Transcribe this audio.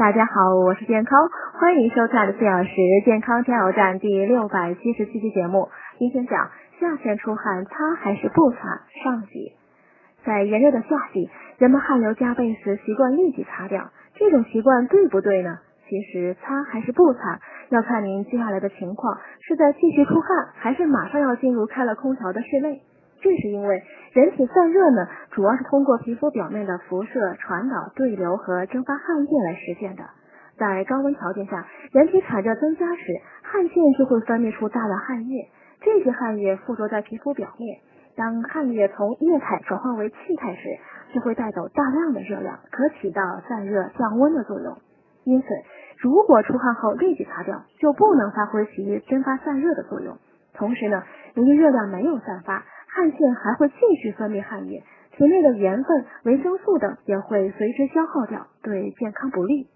大家好，我是健康，欢迎收看的四小时健康加油站第六百七十七期节目。今天讲夏天出汗擦还是不擦上集。在炎热的夏季，人们汗流浃背时习惯立即擦掉，这种习惯对不对呢？其实擦还是不擦，要看您接下来的情况是在继续出汗，还是马上要进入开了空调的室内。这是因为人体散热呢，主要是通过皮肤表面的辐射传导、对流和蒸发汗液来实现的。在高温条件下，人体产热增加时，汗腺就会分泌出大量汗液，这些汗液附着在皮肤表面。当汗液从液态转化为气态时，就会带走大量的热量，可起到散热降温的作用。因此，如果出汗后立即擦掉，就不能发挥其蒸发散热的作用。同时呢，由于热量没有散发，汗腺还会继续分泌汗液，体内的盐分、维生素等也会随之消耗掉，对健康不利。